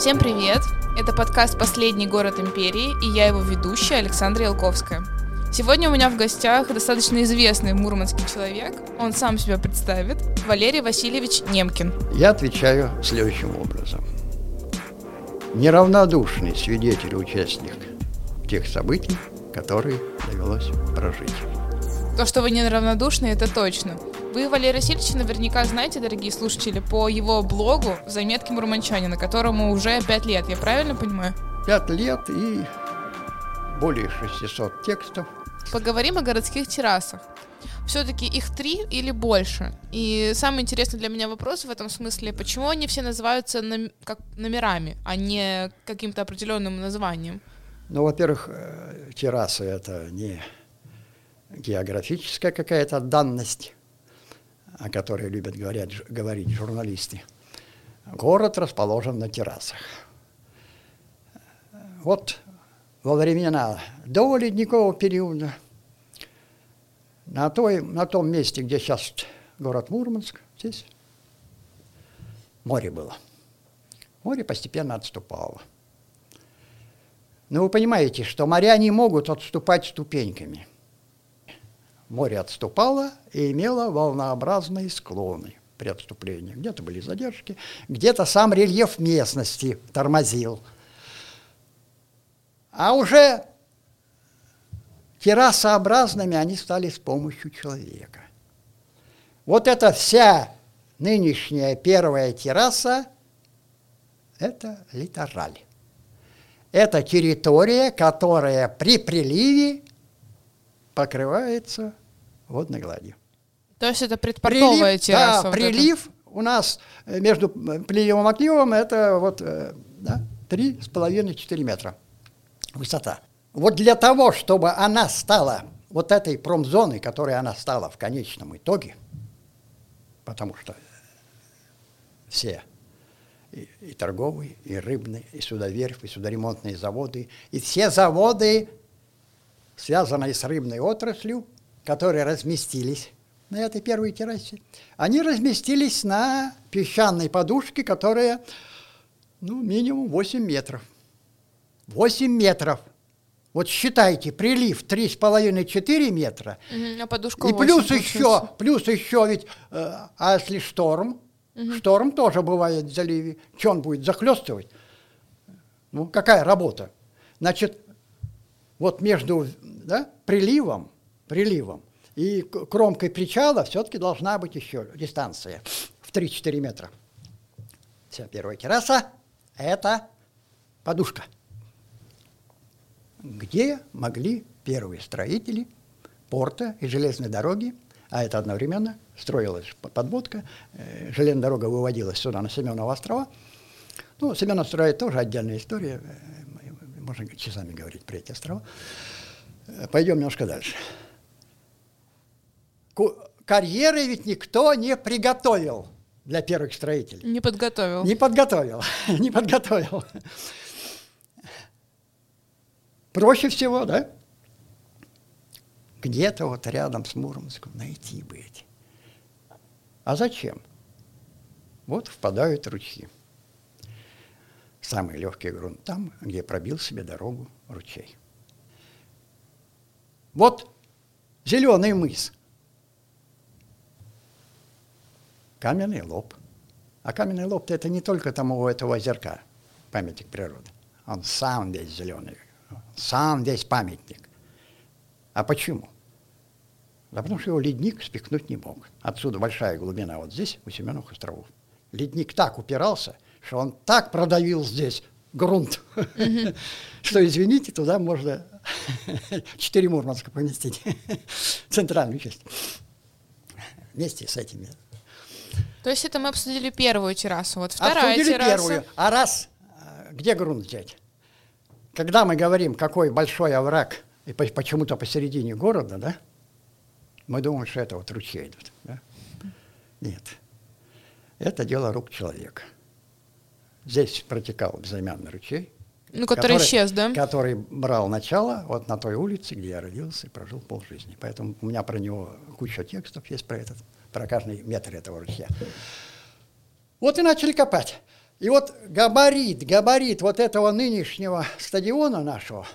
Всем привет! Это подкаст «Последний город империи» и я его ведущая Александра Ялковская. Сегодня у меня в гостях достаточно известный мурманский человек. Он сам себя представит. Валерий Васильевич Немкин. Я отвечаю следующим образом. Неравнодушный свидетель и участник тех событий, которые довелось прожить. То, что вы неравнодушны, это точно. Вы Валерия Васильевича наверняка знаете, дорогие слушатели, по его блогу «Заметки мурманчанина», которому уже пять лет, я правильно понимаю? Пять лет и более 600 текстов. Поговорим о городских террасах. Все-таки их три или больше? И самый интересный для меня вопрос в этом смысле, почему они все называются нам, как номерами, а не каким-то определенным названием? Ну, во-первых, э, террасы это не географическая какая-то данность, о которой любят говорят, говорить журналисты. Город расположен на террасах. Вот во времена до ледникового периода на, той, на том месте, где сейчас город Мурманск, здесь море было. Море постепенно отступало. Но вы понимаете, что моря не могут отступать ступеньками – Море отступало и имело волнообразные склоны при отступлении. Где-то были задержки, где-то сам рельеф местности тормозил. А уже террасообразными они стали с помощью человека. Вот эта вся нынешняя первая терраса – это литораль. Это территория, которая при приливе покрывается водной гладью. То есть это предпортовая прилив, терраса? Да, вот прилив это? у нас э, между приливом и отливом это вот э, да, 3,5-4 метра высота. Вот для того, чтобы она стала вот этой промзоной, которой она стала в конечном итоге, потому что все и, и торговые, и рыбные, и судоверфь, и судоремонтные заводы, и все заводы, связанные с рыбной отраслью, которые разместились на этой первой террасе, они разместились на песчаной подушке, которая ну, минимум 8 метров. 8 метров. Вот считайте, прилив 3,5-4 метра. Угу, а подушка И плюс 8, еще, плюс еще ведь, э, а если шторм, угу. шторм тоже бывает в заливе, что он будет захлестывать? Ну, какая работа? Значит, вот между да, приливом приливом. И кромкой причала все-таки должна быть еще дистанция в 3-4 метра. Вся первая терраса – это подушка, где могли первые строители порта и железной дороги, а это одновременно строилась подводка, э, железная дорога выводилась сюда, на Семенова острова. Ну, Семенов острова – тоже отдельная история, э, можно часами говорить про эти острова. Э, пойдем немножко дальше карьеры ведь никто не приготовил для первых строителей. Не подготовил. Не подготовил, не подготовил. Проще всего, да? Где-то вот рядом с Мурманском найти бы эти. А зачем? Вот впадают ручьи. Самый легкий грунт там, где пробил себе дорогу ручей. Вот зеленый мыс – каменный лоб. А каменный лоб это не только там у этого озерка, памятник природы. Он сам весь зеленый, сам весь памятник. А почему? Да потому что его ледник спекнуть не мог. Отсюда большая глубина вот здесь, у Семеновых островов. Ледник так упирался, что он так продавил здесь грунт, что, извините, туда можно четыре Мурманска поместить, центральную часть, вместе с этими то есть это мы обсудили первую террасу, вот вторая обсудили терраса. первую. А раз, э, где грунт взять? Когда мы говорим, какой большой овраг, и почему-то посередине города, да, мы думаем, что это вот ручьи идут. Да? Нет. Это дело рук человека. Здесь протекал безымянный ручей. Ну, который, который исчез, да? Который брал начало вот на той улице, где я родился и прожил полжизни. Поэтому у меня про него куча текстов есть про этот про каждый метр этого ручья. Вот и начали копать. И вот габарит, габарит вот этого нынешнего стадиона нашего,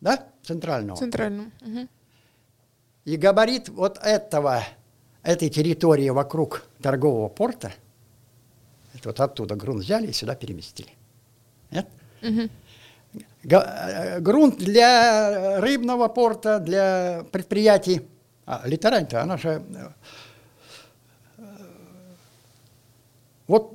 да, центрального, Центральную. Мгм. и габарит вот этого, этой территории вокруг торгового порта, это вот оттуда грунт взяли и сюда переместили. Нет? Э, грунт для рыбного порта, для предприятий. А, Литерань-то, она же... э, э, Вот,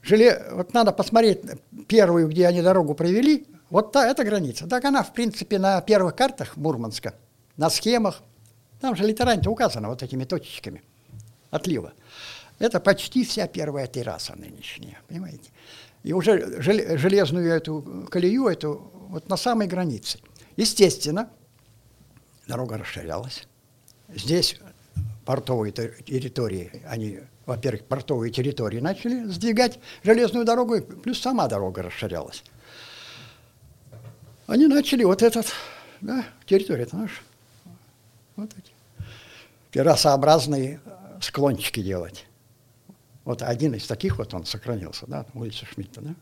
желе, вот надо посмотреть первую, где они дорогу провели, вот та, эта граница. Так она, в принципе, на первых картах Мурманска, на схемах, там же литерань-то указана вот этими точечками отлива. Это почти вся первая терраса нынешняя, понимаете? И уже жел- железную эту колею, эту вот на самой границе. Естественно, дорога расширялась. Здесь портовые те- территории, они, во-первых, портовые территории начали сдвигать железную дорогу, и плюс сама дорога расширялась. Они начали вот этот, да, территория это наша, вот эти террасообразные э, склончики делать. Вот один из таких вот он сохранился, да, улица Шмидта, да?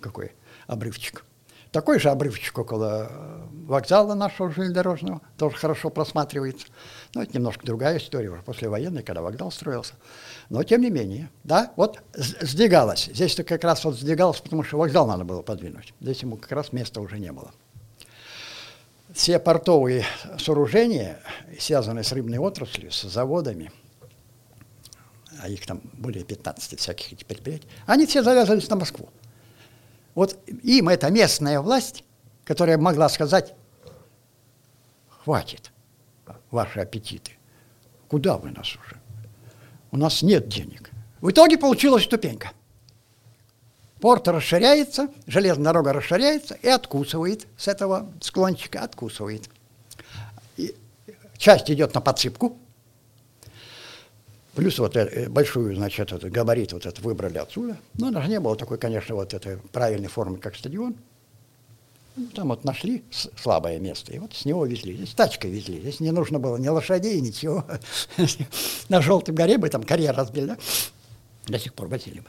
Какой обрывчик. Такой же обрывчик около э, вокзала нашего железнодорожного, тоже хорошо просматривается. Но это немножко другая история, уже послевоенная, когда вокзал строился. Но тем не менее, да, вот сдвигалось. Здесь-то как раз вот сдвигалось, потому что вокзал надо было подвинуть. Здесь ему как раз места уже не было. Все портовые сооружения, связанные с рыбной отраслью, с заводами, а их там более 15 всяких предприятий, они все завязывались на Москву. Вот им эта местная власть, которая могла сказать, хватит ваши аппетиты, куда вы нас уже? У нас нет денег. В итоге получилась ступенька. Порт расширяется, железная дорога расширяется и откусывает с этого склончика, откусывает. И часть идет на подсыпку, Плюс вот э, большую, значит, этот габарит вот этот выбрали отсюда. Но она же не было такой, конечно, вот этой правильной формы, как стадион. Ну, Там вот нашли с- слабое место, и вот с него везли. Здесь тачкой везли. Здесь не нужно было ни лошадей, ничего. На Желтой горе бы там карьер разбили, да? До сих пор возили бы.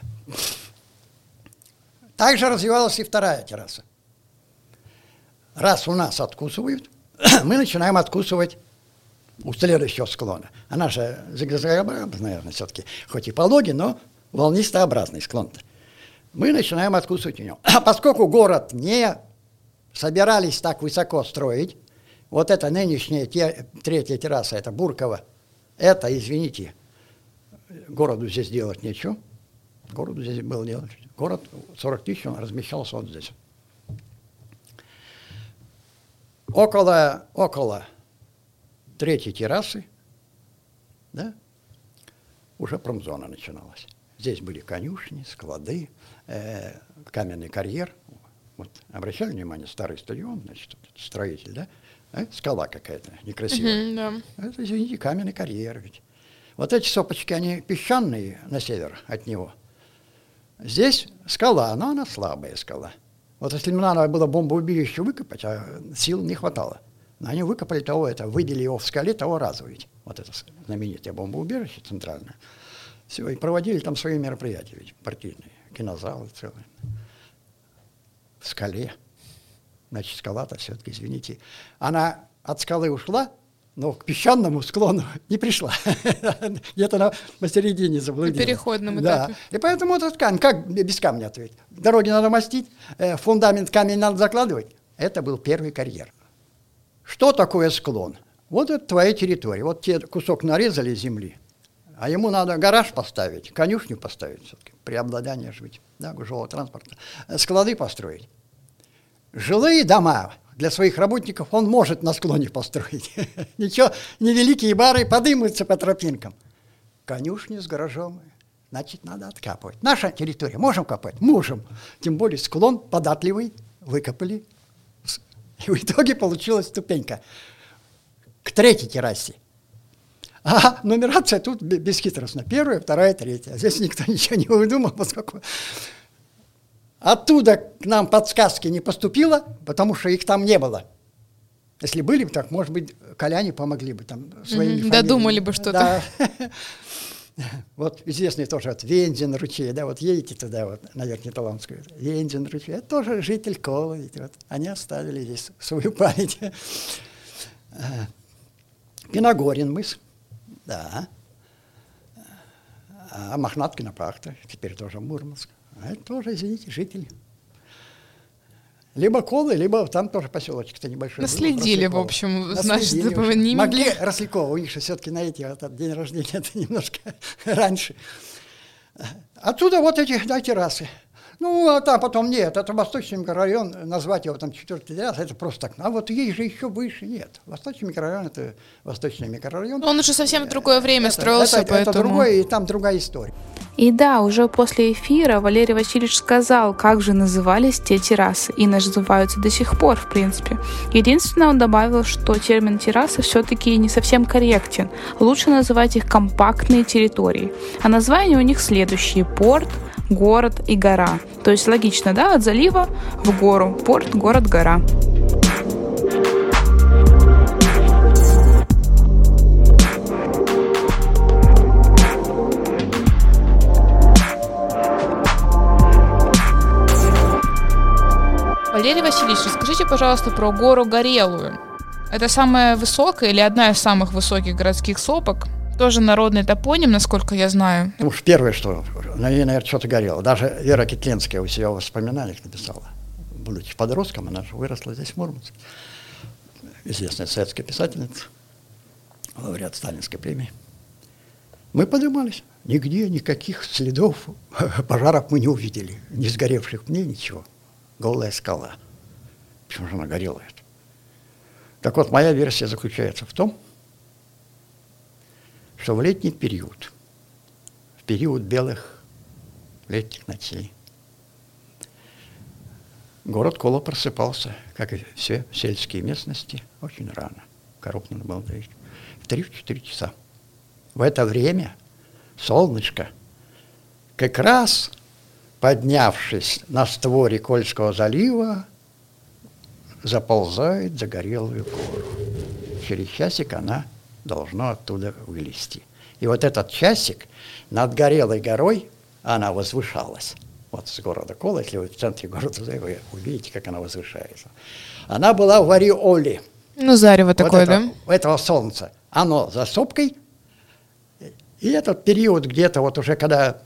Также развивалась и вторая терраса. Раз у нас откусывают, мы начинаем откусывать у следующего склона. Она же зигзагообразная, наверное, все-таки, хоть и пологий, но волнистообразный склон. Мы начинаем откусывать у него. А поскольку город не собирались так высоко строить, вот это нынешняя те- третья терраса, это Бурково, это, извините, городу здесь делать нечего. Городу здесь было делать. Город 40 тысяч, он размещался вот здесь. Около, около третьей террасы, да, уже промзона начиналась. Здесь были конюшни, склады, э, каменный карьер. Вот, обращали внимание, старый стадион, значит, строитель, да? Э, скала какая-то некрасивая. Да. Это, извините, каменный карьер ведь. Вот эти сопочки, они песчаные на север от него. Здесь скала, но она слабая скала. Вот если надо было бомбоубежище выкопать, а сил не хватало. Они выкопали того, это, выбили его в скале того раза ведь. Вот это знаменитое бомбоубежище центральное. Все, и проводили там свои мероприятия ведь, партийные, кинозалы целые. В скале. Значит, скала-то все-таки, извините, она от скалы ушла, но к песчаному склону не пришла. Где-то на посередине заблудилась. На переходном Да. этапе. И поэтому этот камень, как без камня ответить? Дороги надо мастить, э, фундамент камень надо закладывать. Это был первый карьер. Что такое склон? Вот это твоя территория. Вот тебе кусок нарезали земли, а ему надо гараж поставить, конюшню поставить все-таки, преобладание жить, да, жилого транспорта, склады построить. Жилые дома для своих работников он может на склоне построить. Ничего, невеликие бары подымутся по тропинкам. Конюшни с гаражом, значит, надо откапывать. Наша территория, можем копать? Можем. Тем более склон податливый, выкопали. И в итоге получилась ступенька к третьей террасе. А нумерация тут бе- бесхитростна. Первая, вторая, третья. Здесь никто ничего не выдумал, поскольку оттуда к нам подсказки не поступило, потому что их там не было. Если были бы, так, может быть, коляне помогли бы там своими Мгм, фамилиями. додумали бы что-то. Да. Вот известный тоже вот Вензин ручей, да, вот едете туда, вот, на Верхнеталанскую, Вензин ручей, это тоже житель Колы, ведь вот, они оставили здесь свою память. Пиногорин мыс, да, а Мохнаткина пахта, теперь тоже Мурманск, а это тоже, извините, житель либо Колы, либо там тоже поселочек-то небольшой. Наследили, в общем, Наследили значит, не Могли Рослякова, у них же все-таки на эти вот, день рождения это немножко раньше. Отсюда вот эти да, террасы. Ну, а там потом нет, это Восточный микрорайон, назвать его там четвертый раз, это просто так. А вот есть же еще выше, нет. Восточный микрорайон – это Восточный микрорайон. Он уже совсем в другое время это, строился, это, поэтому… Это другое, и там другая история. И да, уже после эфира Валерий Васильевич сказал, как же назывались те террасы, и называются до сих пор, в принципе. Единственное, он добавил, что термин терраса все-таки не совсем корректен. Лучше называть их компактные территории. А названия у них следующие – порт, город и гора. То есть логично, да, от залива в гору. Порт, город, гора. Валерий Васильевич, расскажите, пожалуйста, про гору Горелую. Это самая высокая или одна из самых высоких городских сопок? Тоже народный топоним, насколько я знаю. Ну, уж первое, что на ней, наверное, что-то горело. Даже Вера Китленская у себя в воспоминаниях написала. Будучи подростком, она же выросла здесь, в Мурманске. Известная советская писательница, лауреат Сталинской премии. Мы поднимались. Нигде никаких следов пожаров мы не увидели. Не сгоревших мне ничего. Голая скала. Почему же она горела? Это? Так вот, моя версия заключается в том, что в летний период, в период белых летних ночей, город Кола просыпался, как и все сельские местности, очень рано. Коробкин был в 3-4 часа. В это время солнышко как раз поднявшись на створе Кольского залива, заползает за горелую гору. Через часик она должно оттуда вылезти. И вот этот часик над горелой горой, она возвышалась. Вот с города Кола, если вы в центре города, вы увидите, как она возвышается. Она была в ореоле. Ну, зарево такое, вот это, да? Этого солнца. Оно за сопкой, и этот период где-то вот уже когда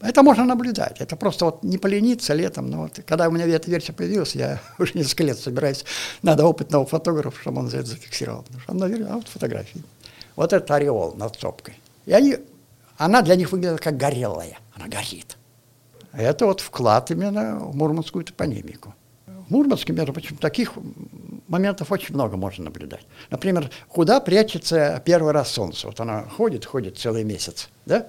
это можно наблюдать. Это просто вот не полениться летом. Но вот, когда у меня эта версия появилась, я уже несколько лет собираюсь. Надо опытного фотографа, чтобы он это зафиксировал. Потому что, наверное, а вот фотографии. Вот этот ореол над сопкой. И они, она для них выглядит как горелая. Она горит. Это вот вклад именно в мурманскую топонимику. В Мурманске, между прочим, таких моментов очень много можно наблюдать. Например, куда прячется первый раз солнце? Вот она ходит, ходит целый месяц, да?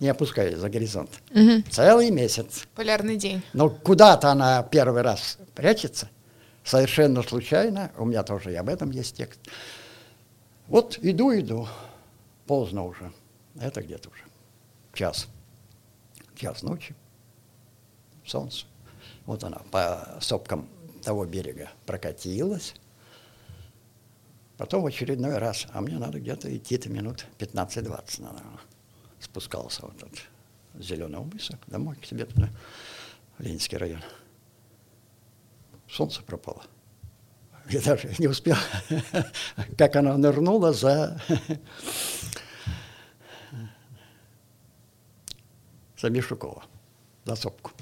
Не опускаясь за горизонт. Угу. Целый месяц. Полярный день. Но куда-то она первый раз прячется, совершенно случайно. У меня тоже и об этом есть текст. Вот иду, иду. Поздно уже. Это где-то уже час. Час ночи. Солнце. Вот она по сопкам того берега прокатилась. Потом в очередной раз, а мне надо где-то идти-то минут 15-20, наверное спускался вот от Зеленого мыса домой к себе туда, в Ленинский район. Солнце пропало. Я даже не успел, как оно нырнуло за, за Мишукова, за сопку.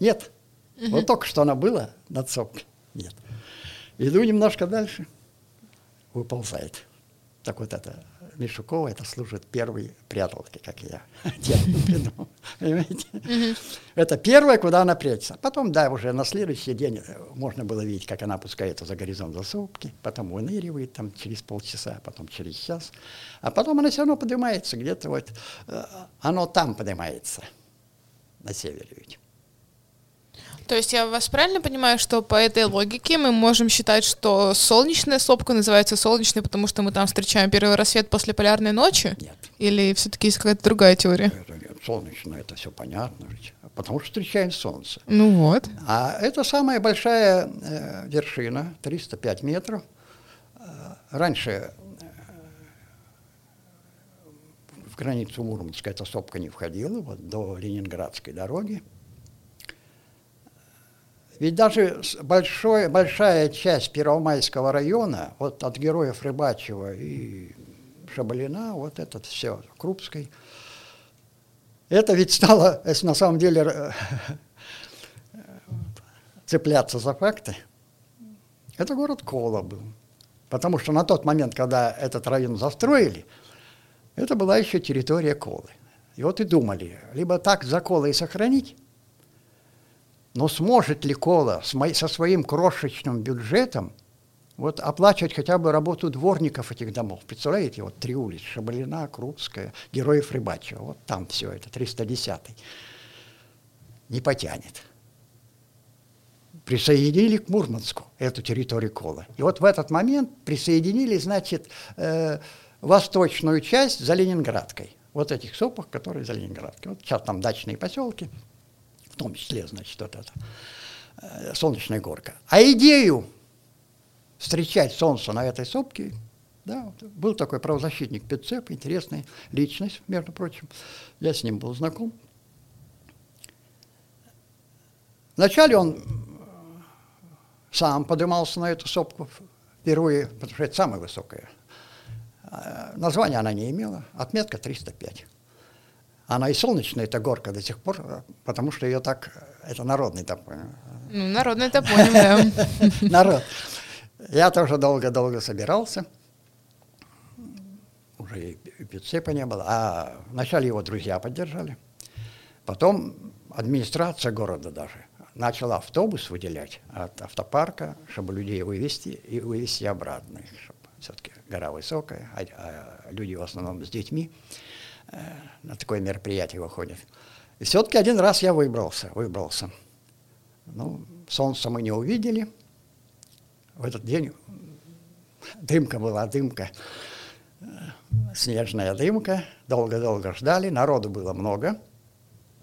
Нет. Угу. Вот только что она была над сопкой. Нет. Иду немножко дальше, выползает. Так вот это Мишукова это служит первой пряталкой, как я Понимаете? Это первое, куда она прячется. Потом, да, уже на следующий день э, можно было видеть, как она опускается за горизонт засыпки, потом выныривает там через полчаса, потом через час. А потом она все равно поднимается где-то вот, э, оно там поднимается, на севере ведь. То есть я вас правильно понимаю, что по этой логике мы можем считать, что солнечная сопка называется солнечной, потому что мы там встречаем первый рассвет после полярной ночи? Нет. Или все-таки есть какая-то другая теория? Солнечная, это все понятно ведь. Потому что встречаем солнце. Ну вот. А это самая большая э, вершина, 305 метров. Э, раньше э, в границу Мурманска эта сопка не входила, вот до Ленинградской дороги. Ведь даже большой, большая часть Первомайского района, вот от героев Рыбачева и Шабалина, вот этот все, Крупской, это ведь стало, если на самом деле цепляться за факты, это город Кола был. Потому что на тот момент, когда этот район застроили, это была еще территория Колы. И вот и думали, либо так за Колой сохранить, но сможет ли Кола со своим крошечным бюджетом вот оплачивать хотя бы работу дворников этих домов? Представляете, вот три улицы, Шабалина, Крупская, Героев Рыбачева, вот там все это, 310-й. Не потянет. Присоединили к Мурманску эту территорию Кола. И вот в этот момент присоединили, значит, э, восточную часть за Ленинградкой. Вот этих сопах, которые за Ленинградкой. Вот сейчас там дачные поселки – в том числе, значит, вот это, э, солнечная горка. А идею встречать солнце на этой сопке, да, был такой правозащитник Пецеп, интересная личность, между прочим, я с ним был знаком. Вначале он э, сам поднимался на эту сопку впервые, потому что это самая высокая. Э, название она не имела, отметка 305. Она и солнечная, эта горка до сих пор, потому что ее так, это народный топоним. Ну, народный топоним, да. Народ. Я тоже долго-долго собирался. Уже и прицепа не было. А вначале его друзья поддержали. Потом администрация города даже начала автобус выделять от автопарка, чтобы людей вывести и вывести обратно. Все-таки гора высокая, а, а люди в основном с детьми. Э, на такое мероприятие выходит. И все-таки один раз я выбрался, выбрался. Ну, солнце мы не увидели. В этот день дымка была, дымка, э, снежная дымка. Долго-долго ждали, народу было много.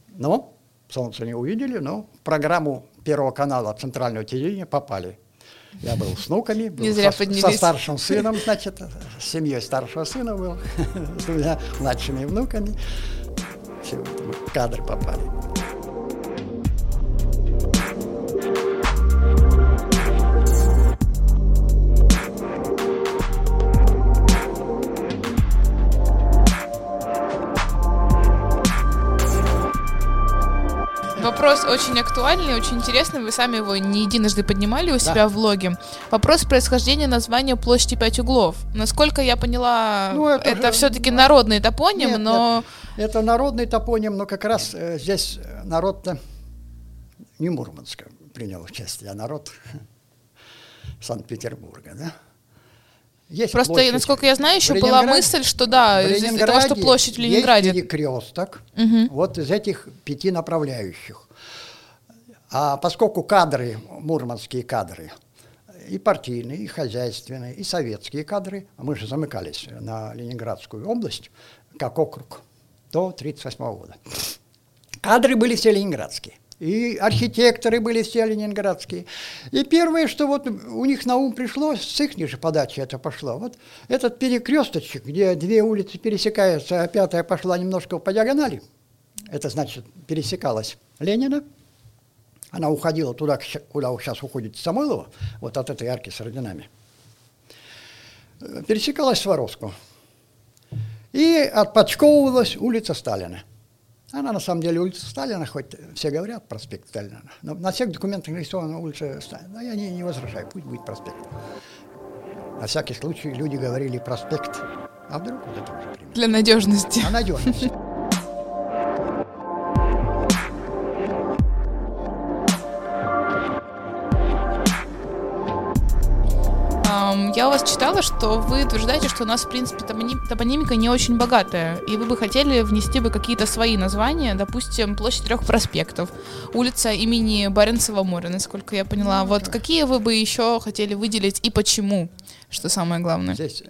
Но солнце не увидели, но в программу Первого канала Центрального телевидения попали. Я был с внуками, был Не зря со, поднялись. со старшим сыном, значит, с семьей старшего сына был, с двумя младшими внуками. Все, кадры попали. Вопрос очень актуальный, очень интересный. Вы сами его не единожды поднимали у себя да. в влоге. Вопрос происхождения названия площади Пять углов. Насколько я поняла, ну, это, это же... все-таки народный топоним, нет, но... Нет, это народный топоним, но как раз э, здесь народ-то не Мурманска принял участие, а народ Санкт-Петербурга, да? Есть Просто, площадь. насколько я знаю, еще была мысль, что да, из-за того, что площадь в Ленинграде. Есть перекресток, угу. вот из этих пяти направляющих. А поскольку кадры, мурманские кадры, и партийные, и хозяйственные, и советские кадры, а мы же замыкались на Ленинградскую область, как округ, до 1938 года. Кадры были все ленинградские и архитекторы были все ленинградские. И первое, что вот у них на ум пришло, с их же подачи это пошло, вот этот перекресточек, где две улицы пересекаются, а пятая пошла немножко по диагонали, это значит пересекалась Ленина, она уходила туда, куда сейчас уходит Самойлова, вот от этой арки с орденами, пересекалась Сваровскую. И отпочковывалась улица Сталина. Она на самом деле улица Сталина, хоть все говорят проспект Сталина, но на всех документах нарисована улица Сталина. Но я не, не возражаю, пусть будет проспект. На всякий случай люди говорили проспект, а вдруг вот это уже пример. Для надежности. На надежность. Я у вас читала, что вы утверждаете, что у нас, в принципе, топонимика не очень богатая, и вы бы хотели внести бы какие-то свои названия, допустим, площадь трех проспектов, улица имени Баренцева моря, насколько я поняла. Ну, вот да. какие вы бы еще хотели выделить и почему, что самое главное? Здесь э,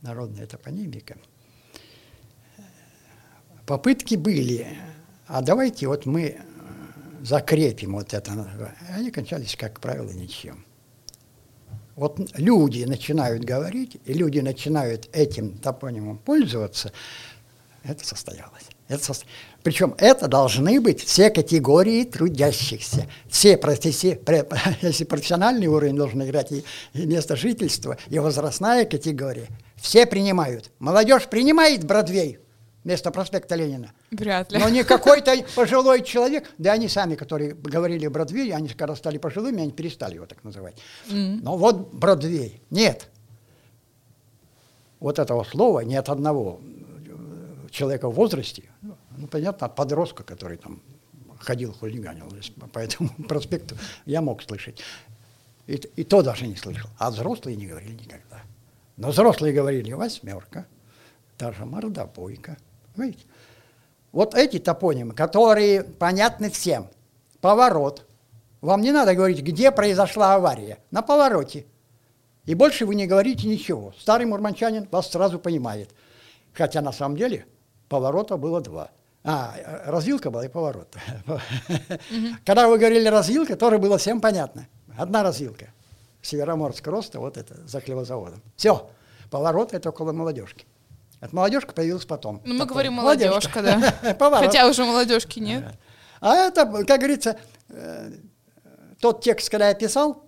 народная топонимика. Попытки были, а давайте вот мы э, закрепим вот это. Они кончались, как правило, ничем. Вот люди начинают говорить, и люди начинают этим топонимом пользоваться, это состоялось. Это со... Причем это должны быть все категории трудящихся. Все, все, если профессиональный уровень должен играть и, и место жительства, и возрастная категория, все принимают. Молодежь принимает Бродвей вместо проспекта Ленина. Вряд ли. Но не какой-то пожилой человек, да они сами, которые говорили Бродвей, они когда стали пожилыми, они перестали его так называть. Mm. Но вот Бродвей. Нет. Вот этого слова ни от одного человека в возрасте, ну, понятно, от подростка, который там ходил, хулиганил по этому проспекту, я мог слышать. И, и то даже не слышал. А взрослые не говорили никогда. Но взрослые говорили «восьмерка», даже «мордобойка». Видите? Вот эти топонимы, которые понятны всем. Поворот. Вам не надо говорить, где произошла авария. На повороте. И больше вы не говорите ничего. Старый мурманчанин вас сразу понимает. Хотя на самом деле поворота было два. А, развилка была и поворот. Когда вы говорили развилка, тоже было всем понятно. Одна развилка. Североморск роста, вот это, за хлебозаводом. Все. Поворот это около молодежки. От молодежка появилась потом. Ну, мы говорим молодежка, да. Хотя уже молодежки нет. А это, как говорится, э, тот текст, когда я писал,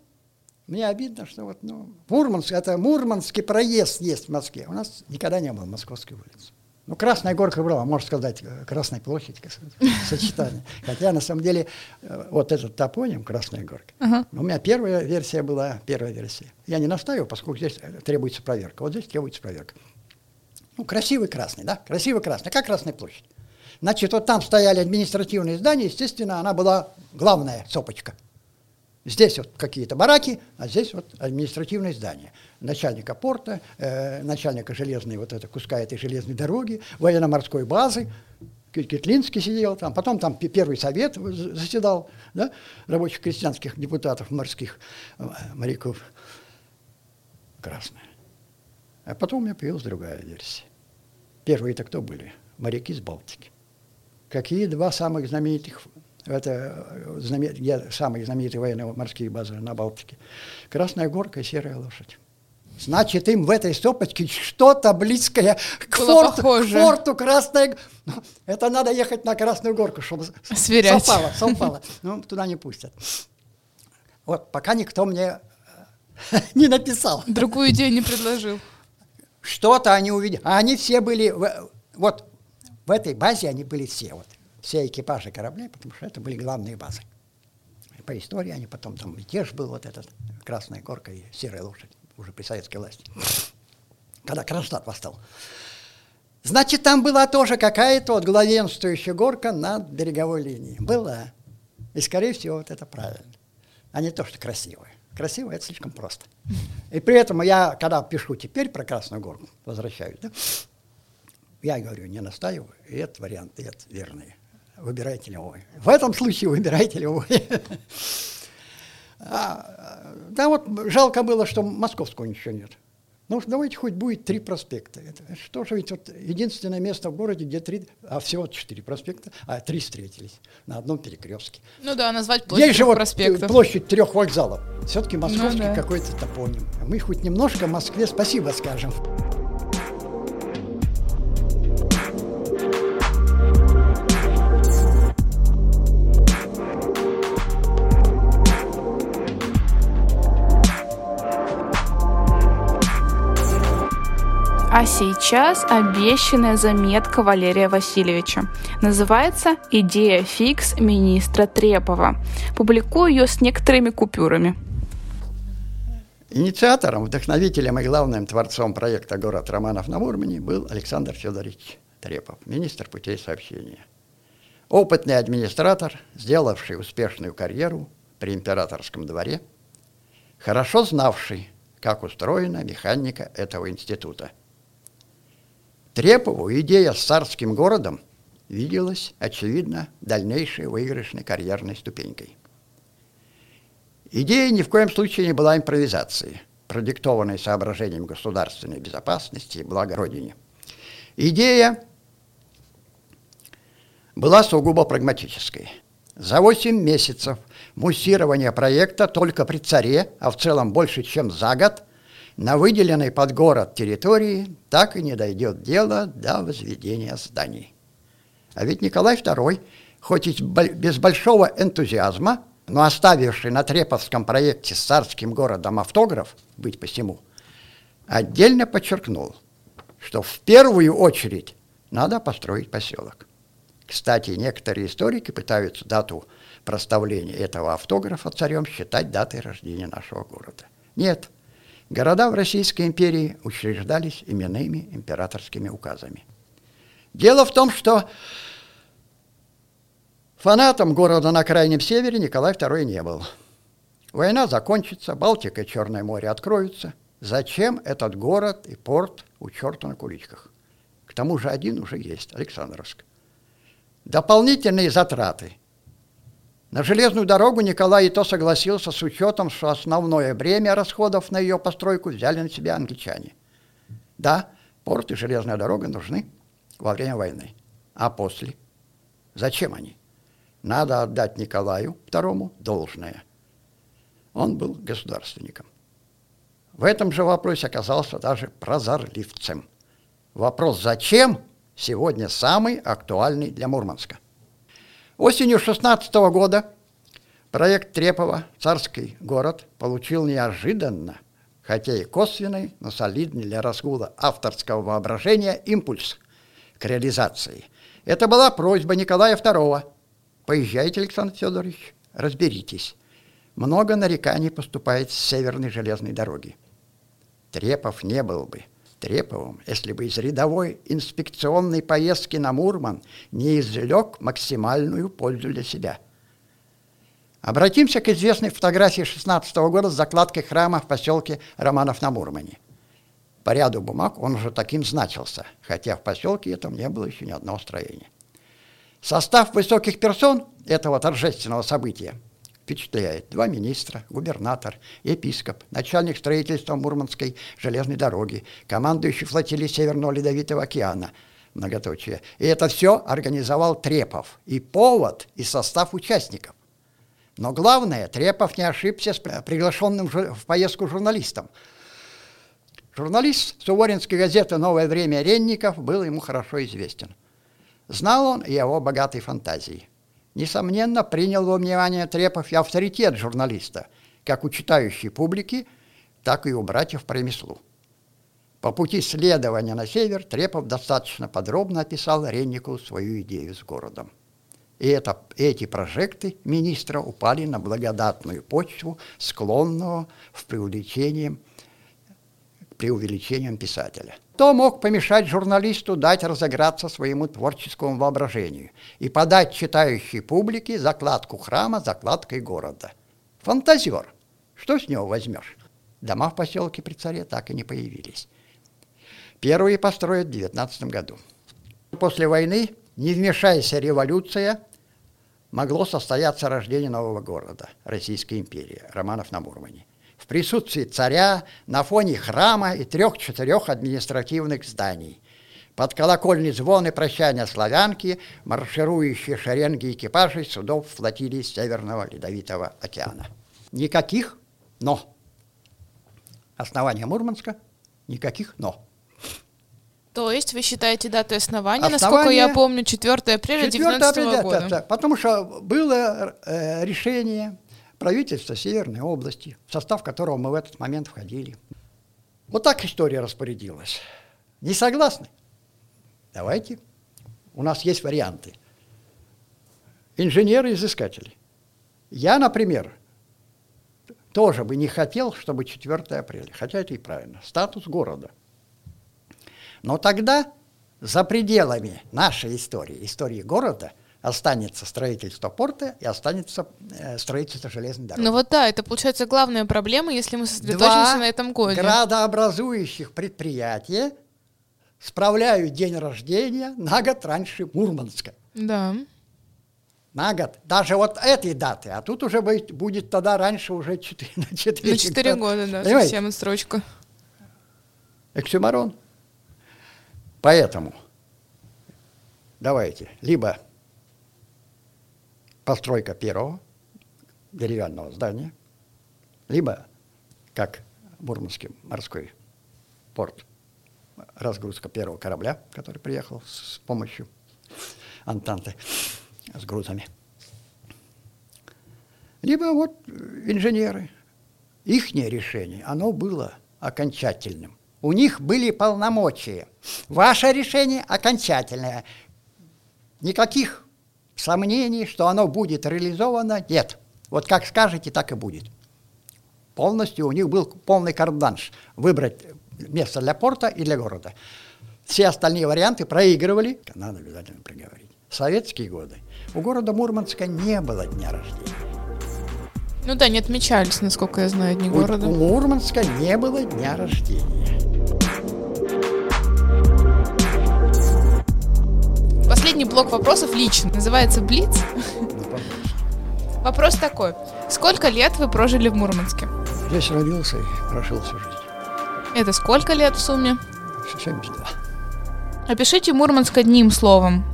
мне обидно, что вот, ну, Мурманск, это Мурманский проезд есть в Москве. У нас никогда не было Московской улицы. Ну, Красная Горка была, можно сказать, э, Красная площадь, сочетание. Хотя, на самом деле, э, вот этот топоним, Красная Горка, uh-huh. у меня первая версия была, первая версия. Я не настаиваю, поскольку здесь требуется проверка. Вот здесь требуется проверка. Ну, красивый красный, да? Красивый красный, как Красная площадь. Значит, вот там стояли административные здания, естественно, она была главная сопочка – Здесь вот какие-то бараки, а здесь вот административное здание. Начальника порта, э, начальника железной, вот это, куска этой железной дороги, военно-морской базы, Китлинский сидел там, потом там первый совет заседал, да, рабочих крестьянских депутатов, морских э, моряков. Красная. А потом у меня появилась другая версия. Первые-то кто были? Моряки с Балтики. Какие два самых знаменитых это э, знамет, где самые знаменитые военно-морские базы на Балтике. Красная горка и серая лошадь. Значит, им в этой стопочке что-то близкое к форту, к форту Красная... Ну, это надо ехать на Красную горку, чтобы Сверять. совпало, совпало. Ну, туда не пустят. Вот, пока никто мне э, не написал. Другую идею не предложил. Что-то они увидели. А они все были... Вот в этой базе они были все. Вот все экипажи кораблей, потому что это были главные базы. И по истории они потом, там мятеж был, вот этот, Красная Горка и Серая Лошадь, уже при советской власти, когда Кронштадт восстал. Значит, там была тоже какая-то вот главенствующая горка над береговой линией. Была. И, скорее всего, вот это правильно. А не то, что красивое. Красиво это слишком просто. И при этом я, когда пишу теперь про Красную Горку, возвращаюсь, да, я говорю, не настаиваю, и этот вариант, и этот верный выбирайте любой. В этом случае выбирайте любой. А, да вот жалко было, что московского ничего нет. Ну, давайте хоть будет три проспекта. Это, что же ведь вот единственное место в городе, где три, а всего четыре проспекта, а три встретились на одном перекрестке. Ну да, назвать площадь Есть же вот площадь трех вокзалов. Все-таки московский ну, да. какой-то топоним. Мы хоть немножко Москве спасибо скажем. А сейчас обещанная заметка Валерия Васильевича. Называется «Идея фикс министра Трепова». Публикую ее с некоторыми купюрами. Инициатором, вдохновителем и главным творцом проекта «Город Романов на Мурмане» был Александр Федорович Трепов, министр путей сообщения. Опытный администратор, сделавший успешную карьеру при императорском дворе, хорошо знавший, как устроена механика этого института – Трепову идея с царским городом виделась, очевидно, дальнейшей выигрышной карьерной ступенькой. Идея ни в коем случае не была импровизацией, продиктованной соображением государственной безопасности и блага Родине. Идея была сугубо прагматической. За 8 месяцев муссирования проекта только при царе, а в целом больше, чем за год, на выделенной под город территории так и не дойдет дело до возведения зданий. А ведь Николай II, хоть и без большого энтузиазма, но оставивший на Треповском проекте с царским городом автограф, быть посему, отдельно подчеркнул, что в первую очередь надо построить поселок. Кстати, некоторые историки пытаются дату проставления этого автографа царем считать датой рождения нашего города. Нет, города в Российской империи учреждались именными императорскими указами. Дело в том, что фанатом города на крайнем севере Николай II не был. Война закончится, Балтика и Черное море откроются. Зачем этот город и порт у черта на куличках? К тому же один уже есть, Александровск. Дополнительные затраты. На железную дорогу Николай и то согласился с учетом, что основное бремя расходов на ее постройку взяли на себя англичане. Да, порт и железная дорога нужны во время войны. А после? Зачем они? Надо отдать Николаю II должное. Он был государственником. В этом же вопросе оказался даже прозорливцем. Вопрос «зачем?» сегодня самый актуальный для Мурманска. Осенью 16 года проект Трепова «Царский город» получил неожиданно, хотя и косвенный, но солидный для разгула авторского воображения импульс к реализации. Это была просьба Николая II. «Поезжайте, Александр Федорович, разберитесь. Много нареканий поступает с Северной железной дороги. Трепов не был бы Треповым, если бы из рядовой инспекционной поездки на Мурман не извлек максимальную пользу для себя. Обратимся к известной фотографии 16 года с закладкой храма в поселке Романов на Мурмане. По ряду бумаг он уже таким значился, хотя в поселке этом не было еще ни одного строения. Состав высоких персон этого торжественного события – впечатляет. Два министра, губернатор, епископ, начальник строительства Мурманской железной дороги, командующий флотилией Северного Ледовитого океана, многоточие. И это все организовал Трепов. И повод, и состав участников. Но главное, Трепов не ошибся с приглашенным в поездку журналистом. Журналист Суворинской газеты «Новое время» Ренников был ему хорошо известен. Знал он и его богатой фантазии – несомненно, принял во внимание Трепов и авторитет журналиста, как у читающей публики, так и у братьев по ремеслу. По пути следования на север Трепов достаточно подробно описал Реннику свою идею с городом. И это, эти прожекты министра упали на благодатную почву, склонного в преувеличением, преувеличением писателя – кто мог помешать журналисту дать разыграться своему творческому воображению и подать читающей публике закладку храма закладкой города? Фантазер. Что с него возьмешь? Дома в поселке при царе так и не появились. Первые построят в 19 году. После войны, не вмешаясь революция, могло состояться рождение нового города, Российской империи, Романов на Мурмане в присутствии царя на фоне храма и трех-четырех административных зданий. Под колокольный звон и прощания славянки, марширующие шеренги экипажей судов флотилии Северного Ледовитого океана. Никаких «но». Основание Мурманска – никаких «но». То есть вы считаете датой основания, основание, насколько я помню, 4 апреля 2019 года? Да, да, потому что было э, решение правительство Северной области, в состав которого мы в этот момент входили. Вот так история распорядилась. Не согласны? Давайте. У нас есть варианты. Инженеры-изыскатели. Я, например, тоже бы не хотел, чтобы 4 апреля, хотя это и правильно, статус города. Но тогда за пределами нашей истории, истории города – останется строительство порта и останется э, строительство железной дороги. Ну вот да, это получается главная проблема, если мы сосредоточимся Два на этом годе. градообразующих предприятия справляют день рождения на год раньше Мурманска. Да. На год. Даже вот этой даты. А тут уже будет, будет тогда раньше уже 4, на 4 На 4 года, года да, Понимаете? совсем отсрочка. Эксюмарон. Поэтому давайте, либо постройка первого деревянного здания, либо, как Мурманский морской порт, разгрузка первого корабля, который приехал с помощью Антанты с грузами. Либо вот инженеры. Ихнее решение, оно было окончательным. У них были полномочия. Ваше решение окончательное. Никаких сомнений, что оно будет реализовано, нет. Вот как скажете, так и будет. Полностью у них был полный карданш. Выбрать место для порта и для города. Все остальные варианты проигрывали. Надо обязательно проговорить. В советские годы у города Мурманска не было дня рождения. Ну да, не отмечались, насколько я знаю, дни города. У, у Мурманска не было дня рождения. Последний блок вопросов лично. Называется Блиц. Вопрос такой. Сколько лет вы прожили в Мурманске? Здесь родился и прожил всю жизнь. Это сколько лет в сумме? 72. Опишите Мурманск одним словом.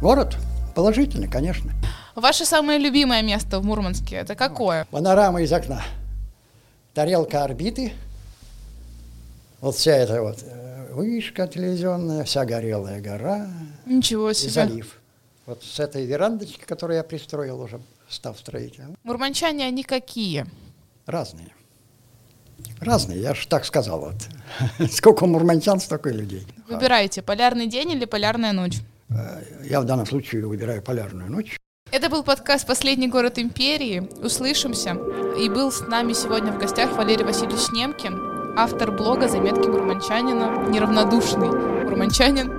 Город? Положительный, конечно. Ваше самое любимое место в Мурманске это какое? Панорама из окна. Тарелка орбиты. Вот вся эта вот э, вышка телевизионная, вся горелая гора Ничего и себе. залив. Вот с этой верандочки, которую я пристроил уже, став строителем. Мурманчане они какие? Разные. Разные, я же так сказал. Вот. Сколько мурманчан, столько и людей. Выбирайте, полярный день или полярная ночь? Э, Я в данном случае выбираю полярную ночь. Это был подкаст «Последний город империи». Услышимся. И был с нами сегодня в гостях Валерий Васильевич Немкин, автор блога «Заметки мурманчанина», неравнодушный мурманчанин.